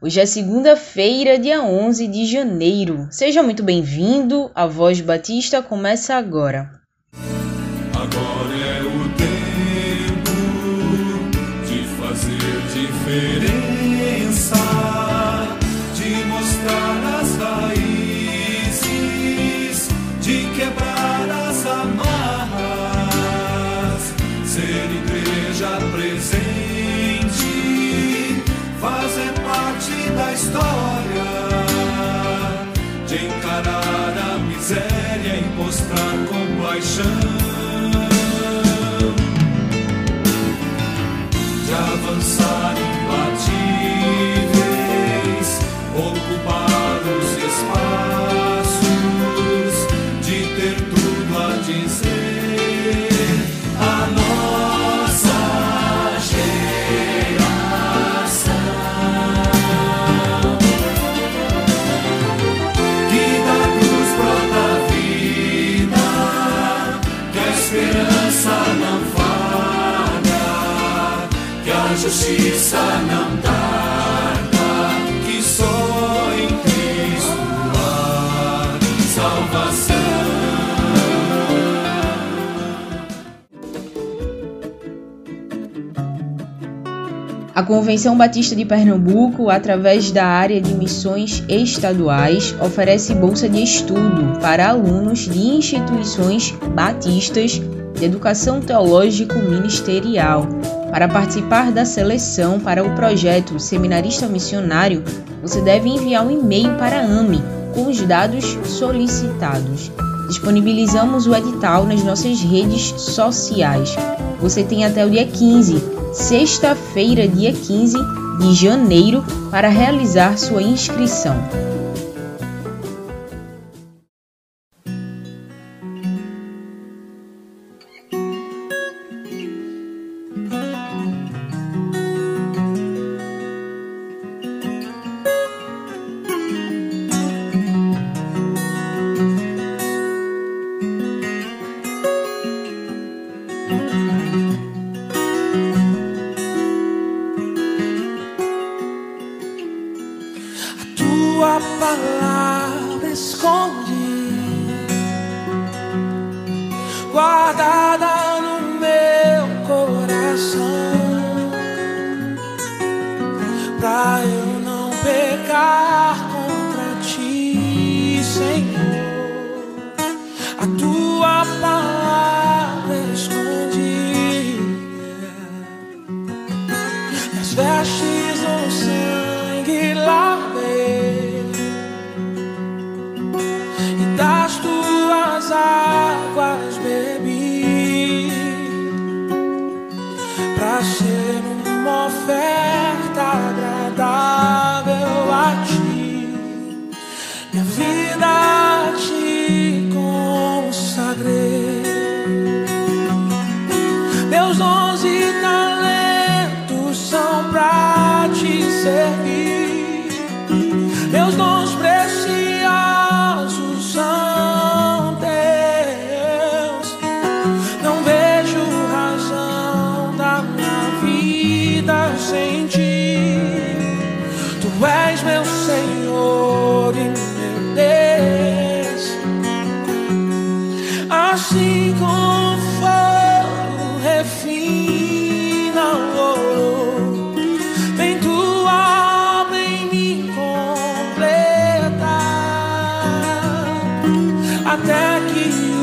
Hoje é segunda-feira, dia 11 de janeiro. Seja muito bem-vindo. A Voz Batista começa agora. Agora é o tempo de fazer diferença, história, de encarar a miséria e mostrar compaixão. Justiça não tarda, que só em Cristo há salvação. A Convenção Batista de Pernambuco, através da área de missões estaduais, oferece bolsa de estudo para alunos de instituições batistas de educação teológico ministerial. Para participar da seleção para o projeto Seminarista Missionário, você deve enviar um e-mail para a AME com os dados solicitados. Disponibilizamos o edital nas nossas redes sociais. Você tem até o dia 15, sexta-feira, dia 15 de janeiro, para realizar sua inscrição. Ser uma oferta agradável até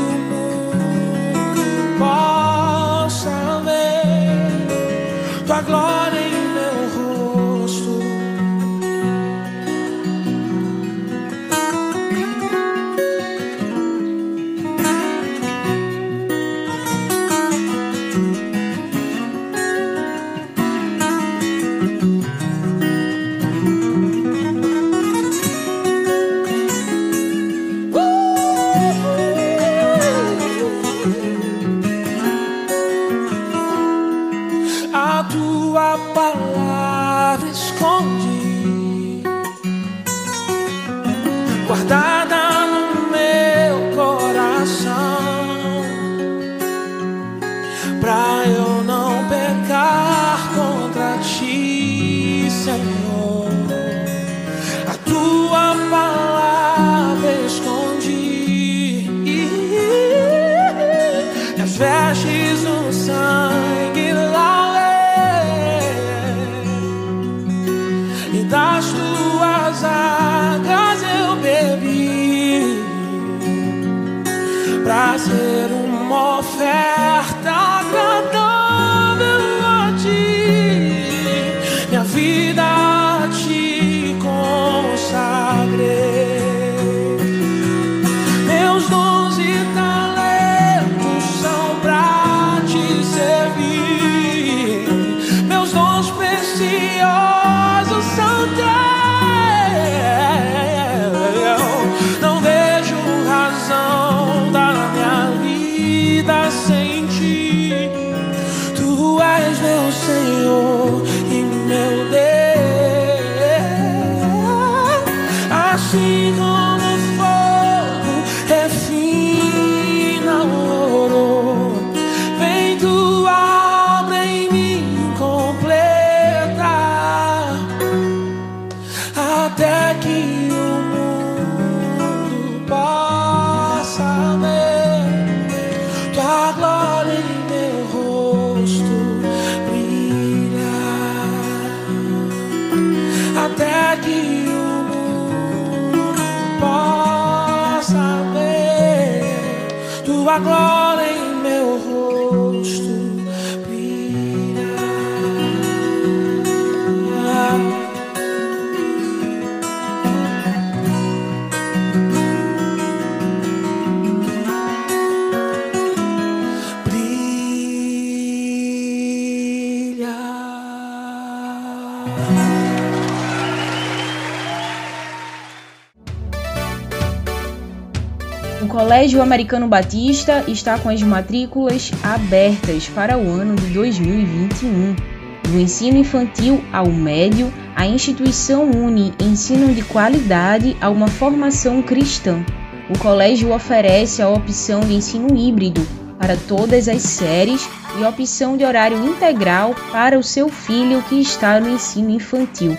Colégio Americano Batista está com as matrículas abertas para o ano de 2021. Do ensino infantil ao médio, a instituição une ensino de qualidade a uma formação cristã. O colégio oferece a opção de ensino híbrido para todas as séries e opção de horário integral para o seu filho que está no ensino infantil.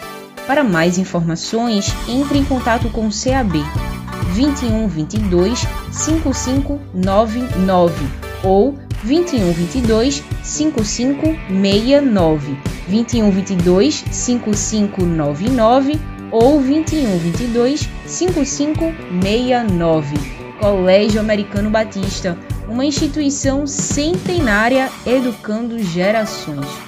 Para mais informações, entre em contato com o CAB 21 22 5599 ou 21 22 5569 21 22 5599 ou 21 22 5569 Colégio Americano Batista, uma instituição centenária educando gerações.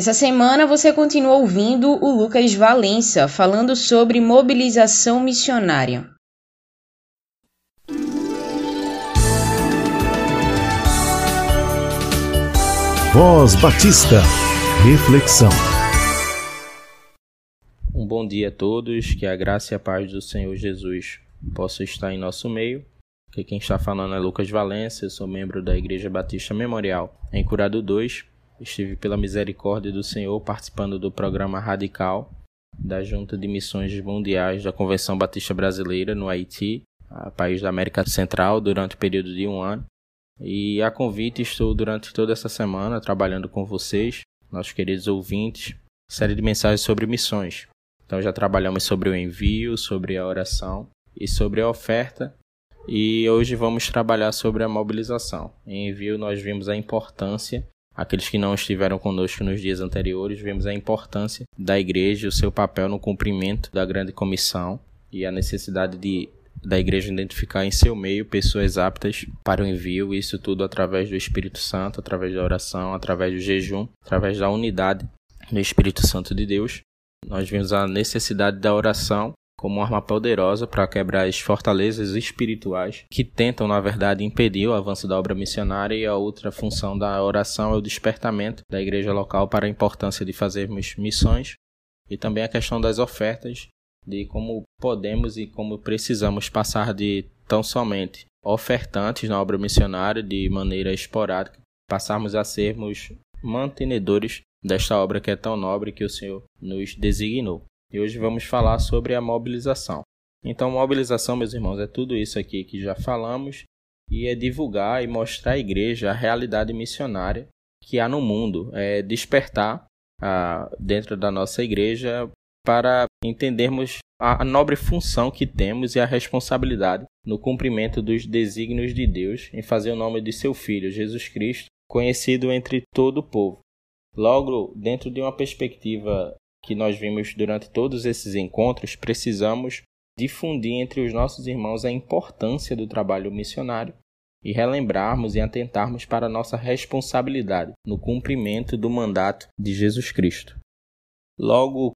Essa semana você continua ouvindo o Lucas Valença falando sobre mobilização missionária. Voz Batista. Reflexão. Um bom dia a todos, que a graça e a paz do Senhor Jesus possa estar em nosso meio. Aqui quem está falando é Lucas Valença, eu sou membro da Igreja Batista Memorial em Curado 2. Estive pela misericórdia do Senhor participando do programa Radical da Junta de Missões Mundiais da Convenção Batista Brasileira no Haiti, país da América Central, durante o período de um ano. E a convite estou durante toda essa semana trabalhando com vocês, nossos queridos ouvintes, série de mensagens sobre missões. Então já trabalhamos sobre o envio, sobre a oração e sobre a oferta. E hoje vamos trabalhar sobre a mobilização. Em envio nós vimos a importância, aqueles que não estiveram conosco nos dias anteriores, vimos a importância da igreja, o seu papel no cumprimento da grande comissão e a necessidade de da igreja identificar em seu meio pessoas aptas para o envio, isso tudo através do Espírito Santo, através da oração, através do jejum, através da unidade do Espírito Santo de Deus. Nós vimos a necessidade da oração como arma poderosa para quebrar as fortalezas espirituais que tentam, na verdade, impedir o avanço da obra missionária e a outra função da oração é o despertamento da igreja local para a importância de fazermos missões e também a questão das ofertas de como podemos e como precisamos passar de tão somente ofertantes na obra missionária de maneira esporádica, passarmos a sermos mantenedores desta obra que é tão nobre que o Senhor nos designou. E hoje vamos falar sobre a mobilização. Então, mobilização, meus irmãos, é tudo isso aqui que já falamos e é divulgar e mostrar à igreja a realidade missionária que há no mundo, é despertar ah, dentro da nossa igreja para entendermos a nobre função que temos e a responsabilidade no cumprimento dos desígnios de Deus em fazer o nome de seu Filho, Jesus Cristo, conhecido entre todo o povo. Logo, dentro de uma perspectiva que nós vimos durante todos esses encontros, precisamos difundir entre os nossos irmãos a importância do trabalho missionário e relembrarmos e atentarmos para a nossa responsabilidade no cumprimento do mandato de Jesus Cristo. Logo,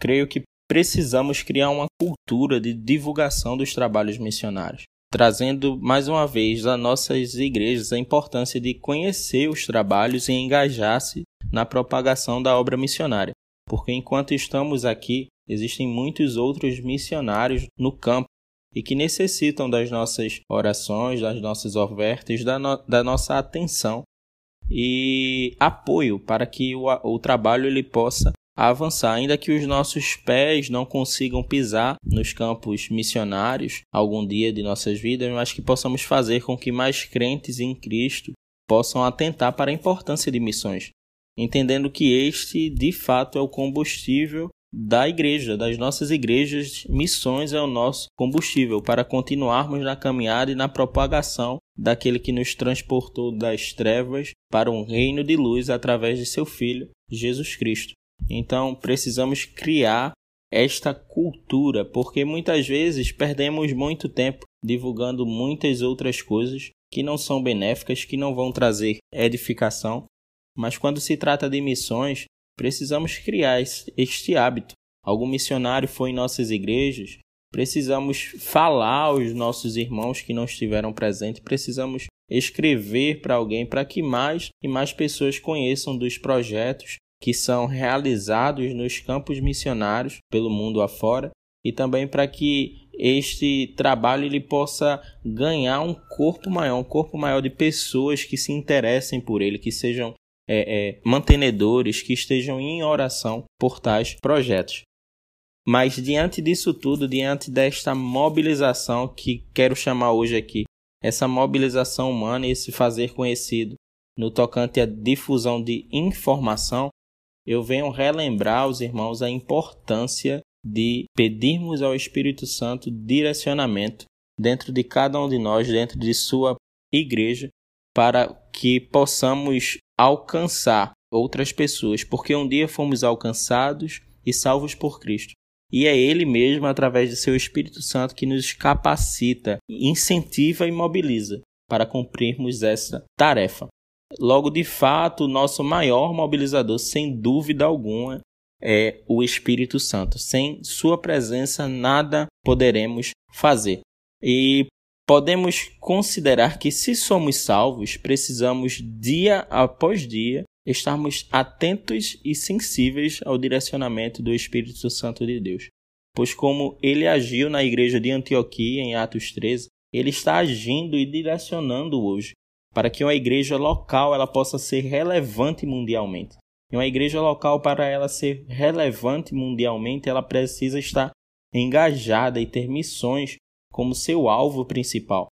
creio que precisamos criar uma cultura de divulgação dos trabalhos missionários, trazendo mais uma vez a nossas igrejas a importância de conhecer os trabalhos e engajar-se na propagação da obra missionária, porque enquanto estamos aqui, existem muitos outros missionários no campo e que necessitam das nossas orações, das nossas ofertas, da, no, da nossa atenção e apoio para que o, o trabalho ele possa avançar, ainda que os nossos pés não consigam pisar nos campos missionários algum dia de nossas vidas, mas que possamos fazer com que mais crentes em Cristo possam atentar para a importância de missões, entendendo que este de fato é o combustível da igreja, das nossas igrejas, missões é o nosso combustível para continuarmos na caminhada e na propagação daquele que nos transportou das trevas para um reino de luz através de seu Filho, Jesus Cristo. Então precisamos criar esta cultura, porque muitas vezes perdemos muito tempo divulgando muitas outras coisas que não são benéficas, que não vão trazer edificação. Mas quando se trata de missões, precisamos criar este hábito. Algum missionário foi em nossas igrejas, precisamos falar aos nossos irmãos que não estiveram presentes, precisamos escrever para alguém para que mais e mais pessoas conheçam dos projetos que são realizados nos campos missionários pelo mundo afora e também para que este trabalho ele possa ganhar um corpo maior, um corpo maior de pessoas que se interessem por ele, que sejam é, é, mantenedores, que estejam em oração por tais projetos. Mas diante disso tudo, diante desta mobilização que quero chamar hoje aqui, essa mobilização humana e esse fazer conhecido no tocante à difusão de informação, eu venho relembrar aos irmãos a importância de pedirmos ao Espírito Santo direcionamento dentro de cada um de nós, dentro de sua igreja, para que possamos alcançar outras pessoas, porque um dia fomos alcançados e salvos por Cristo. E é Ele mesmo, através de seu Espírito Santo, que nos capacita, incentiva e mobiliza para cumprirmos essa tarefa. Logo, de fato, o nosso maior mobilizador, sem dúvida alguma, é o Espírito Santo. Sem Sua presença, nada poderemos fazer. E podemos considerar que, se somos salvos, precisamos, dia após dia, estarmos atentos e sensíveis ao direcionamento do Espírito Santo de Deus. Pois, como ele agiu na igreja de Antioquia, em Atos 13, ele está agindo e direcionando hoje para que uma igreja local ela possa ser relevante mundialmente. E uma igreja local, para ela ser relevante mundialmente, ela precisa estar engajada e ter missões como seu alvo principal.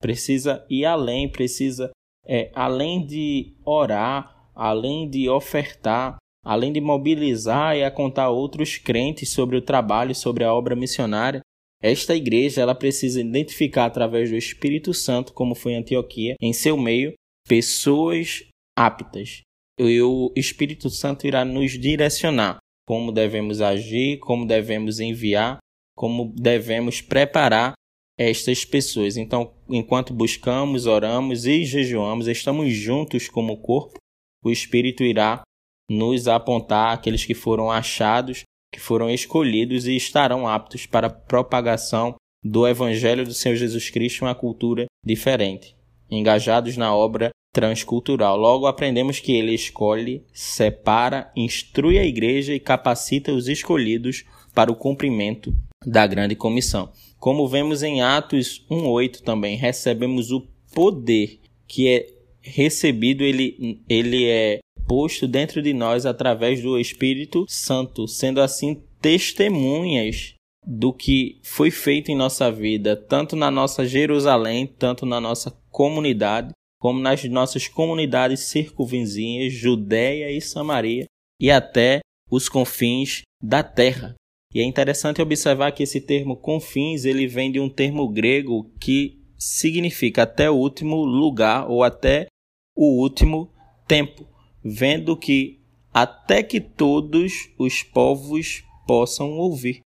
Precisa ir além, precisa, é, além de orar, além de ofertar, além de mobilizar e contar outros crentes sobre o trabalho, sobre a obra missionária, esta igreja ela precisa identificar através do Espírito Santo, como foi Antioquia, em seu meio, pessoas aptas. E o Espírito Santo irá nos direcionar como devemos agir, como devemos enviar, como devemos preparar estas pessoas. Então, enquanto buscamos, oramos e jejuamos, estamos juntos como corpo, o Espírito irá nos apontar aqueles que foram achados que foram escolhidos e estarão aptos para a propagação do Evangelho do Senhor Jesus Cristo uma cultura diferente, engajados na obra transcultural. Logo aprendemos que ele escolhe, separa, instrui a igreja e capacita os escolhidos para o cumprimento da grande comissão. Como vemos em Atos 1:8 também, recebemos o poder que é recebido, ele, ele é posto dentro de nós através do Espírito Santo. Sendo assim, testemunhas do que foi feito em nossa vida, tanto na nossa Jerusalém, tanto na nossa comunidade, como nas nossas comunidades circunvizinhas, Judéia e Samaria, e até os confins da terra. E é interessante observar que esse termo confins, ele vem de um termo grego que significa até o último lugar ou até o último tempo, vendo que até que todos os povos possam ouvir.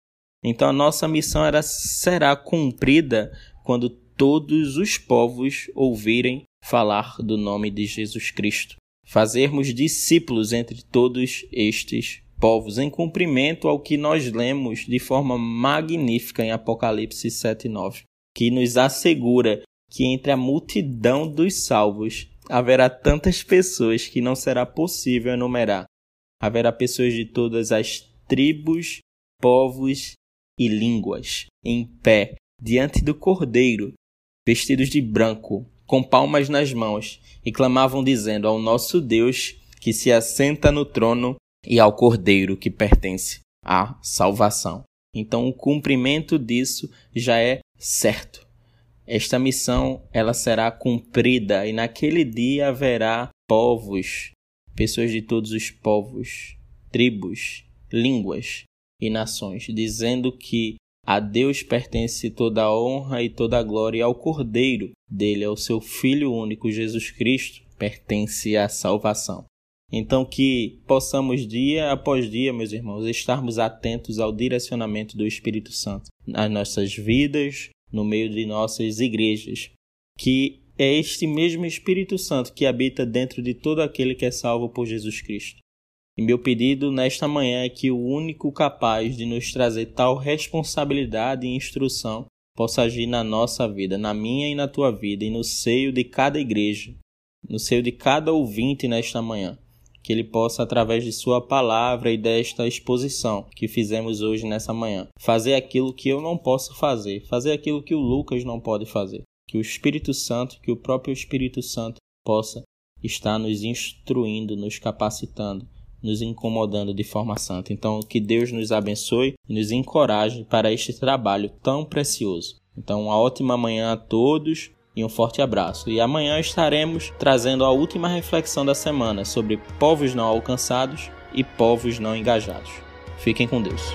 Então a nossa missão era, será cumprida quando todos os povos ouvirem falar do nome de Jesus Cristo. Fazermos discípulos entre todos estes povos, em cumprimento ao que nós lemos de forma magnífica em Apocalipse 7:9, que nos assegura que entre a multidão dos salvos haverá tantas pessoas que não será possível enumerar. Haverá pessoas de todas as tribos, povos e línguas, em pé, diante do Cordeiro, vestidos de branco, com palmas nas mãos, e clamavam dizendo ao nosso Deus que se assenta no trono e ao Cordeiro que pertence à salvação. Então o cumprimento disso já é certo. Esta missão ela será cumprida e naquele dia haverá povos, pessoas de todos os povos, tribos, línguas e nações, dizendo que a Deus pertence toda a honra e toda a glória e ao Cordeiro dele, ao seu Filho único Jesus Cristo, pertence a salvação. Então, que possamos dia após dia, meus irmãos, estarmos atentos ao direcionamento do Espírito Santo nas nossas vidas, no meio de nossas igrejas. Que é este mesmo Espírito Santo que habita dentro de todo aquele que é salvo por Jesus Cristo. E meu pedido nesta manhã é que o único capaz de nos trazer tal responsabilidade e instrução possa agir na nossa vida, na minha e na tua vida, e no seio de cada igreja, no seio de cada ouvinte nesta manhã que ele possa, através de Sua palavra e desta exposição que fizemos hoje nessa manhã, fazer aquilo que eu não posso fazer, fazer aquilo que o Lucas não pode fazer. Que o Espírito Santo, que o próprio Espírito Santo possa estar nos instruindo, nos capacitando, nos incomodando de forma santa. Então, que Deus nos abençoe e nos encoraje para este trabalho tão precioso. Então, uma ótima manhã a todos e um forte abraço. E amanhã estaremos trazendo a última reflexão da semana sobre povos não alcançados e povos não engajados. Fiquem com Deus.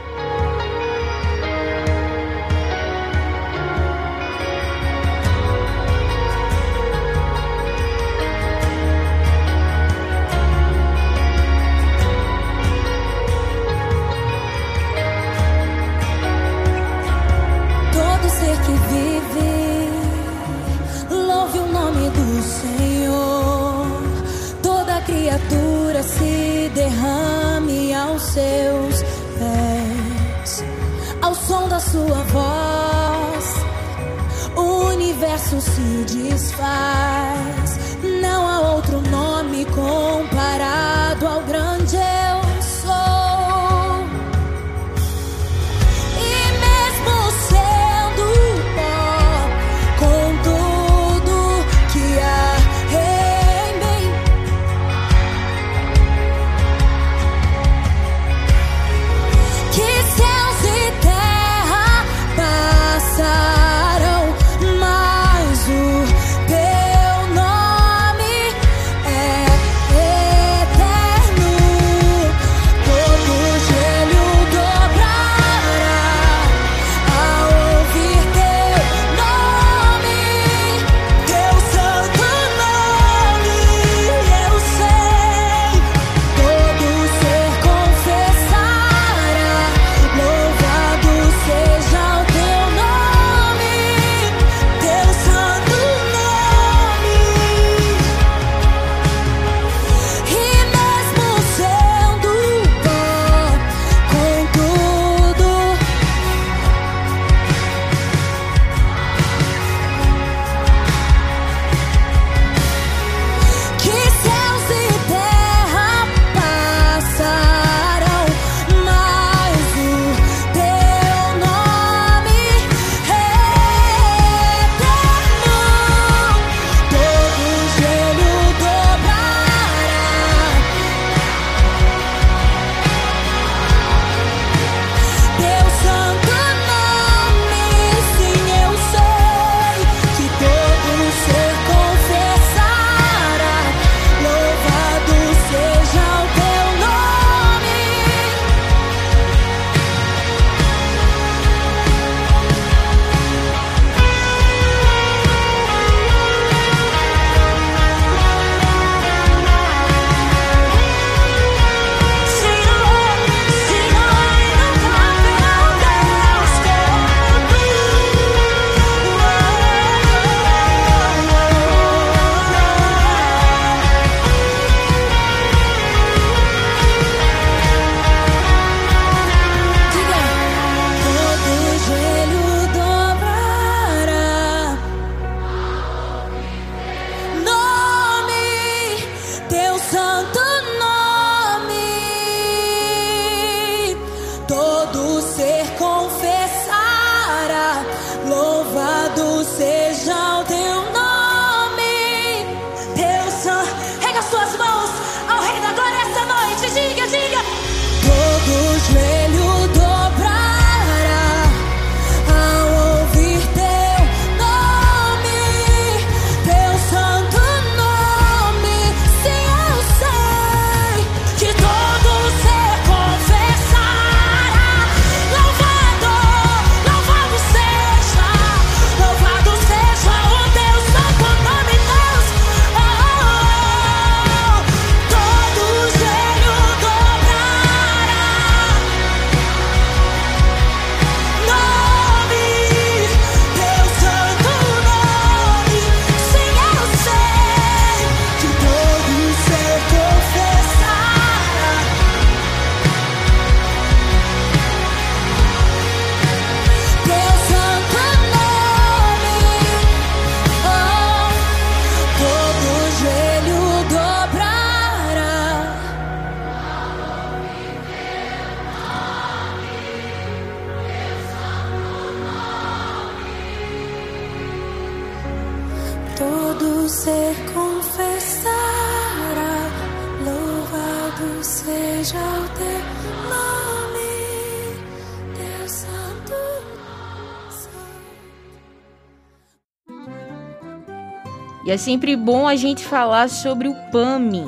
E é sempre bom a gente falar sobre o PAMI,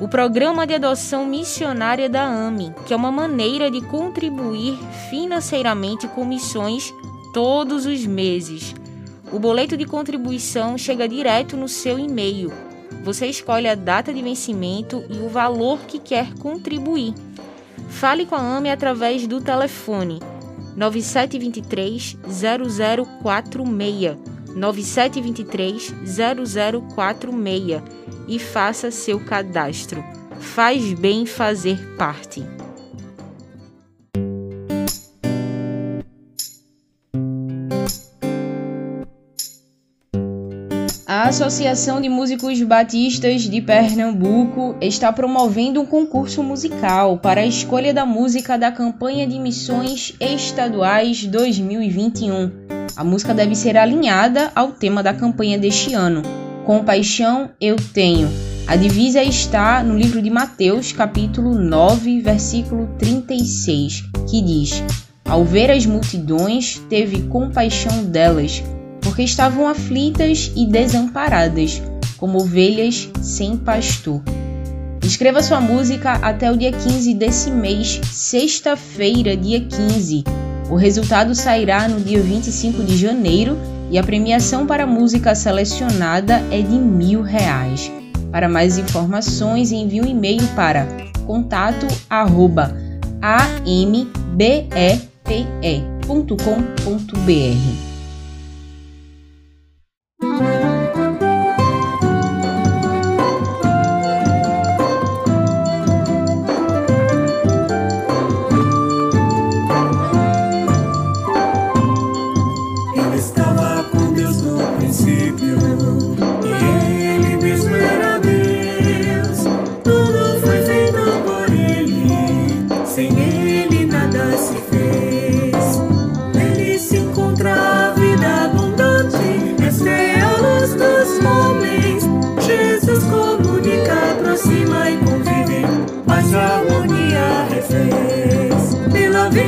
o Programa de Adoção Missionária da AME, que é uma maneira de contribuir financeiramente com missões todos os meses. O boleto de contribuição chega direto no seu e-mail. Você escolhe a data de vencimento e o valor que quer contribuir. Fale com a AME através do telefone 9723 0046 9723 0046 e faça seu cadastro. Faz bem fazer parte. A Associação de Músicos Batistas de Pernambuco está promovendo um concurso musical para a escolha da música da campanha de missões estaduais 2021. A música deve ser alinhada ao tema da campanha deste ano. Compaixão eu tenho. A divisa está no livro de Mateus, capítulo 9, versículo 36, que diz: Ao ver as multidões, teve compaixão delas porque estavam aflitas e desamparadas, como ovelhas sem pastor. Escreva sua música até o dia 15 desse mês, sexta-feira, dia 15. O resultado sairá no dia 25 de janeiro e a premiação para a música selecionada é de mil reais. Para mais informações, envie um e-mail para contato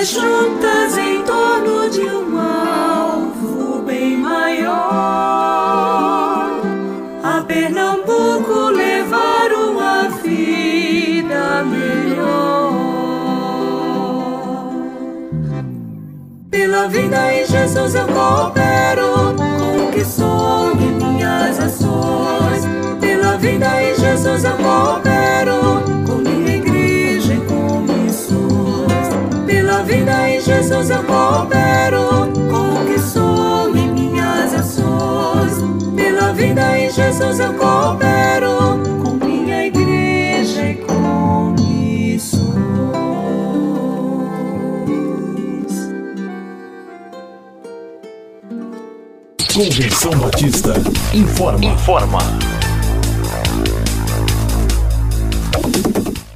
todas juntas em torno de um alvo bem maior. A Pernambuco levar uma vida melhor. Pela vida em Jesus eu coopero com o que sou e minhas ações. Pela vida em Jesus eu coopero. Com o que sou em minhas ações. Pela vida em Jesus eu coopero com minha igreja e com missões. Convenção Batista informa. Informa.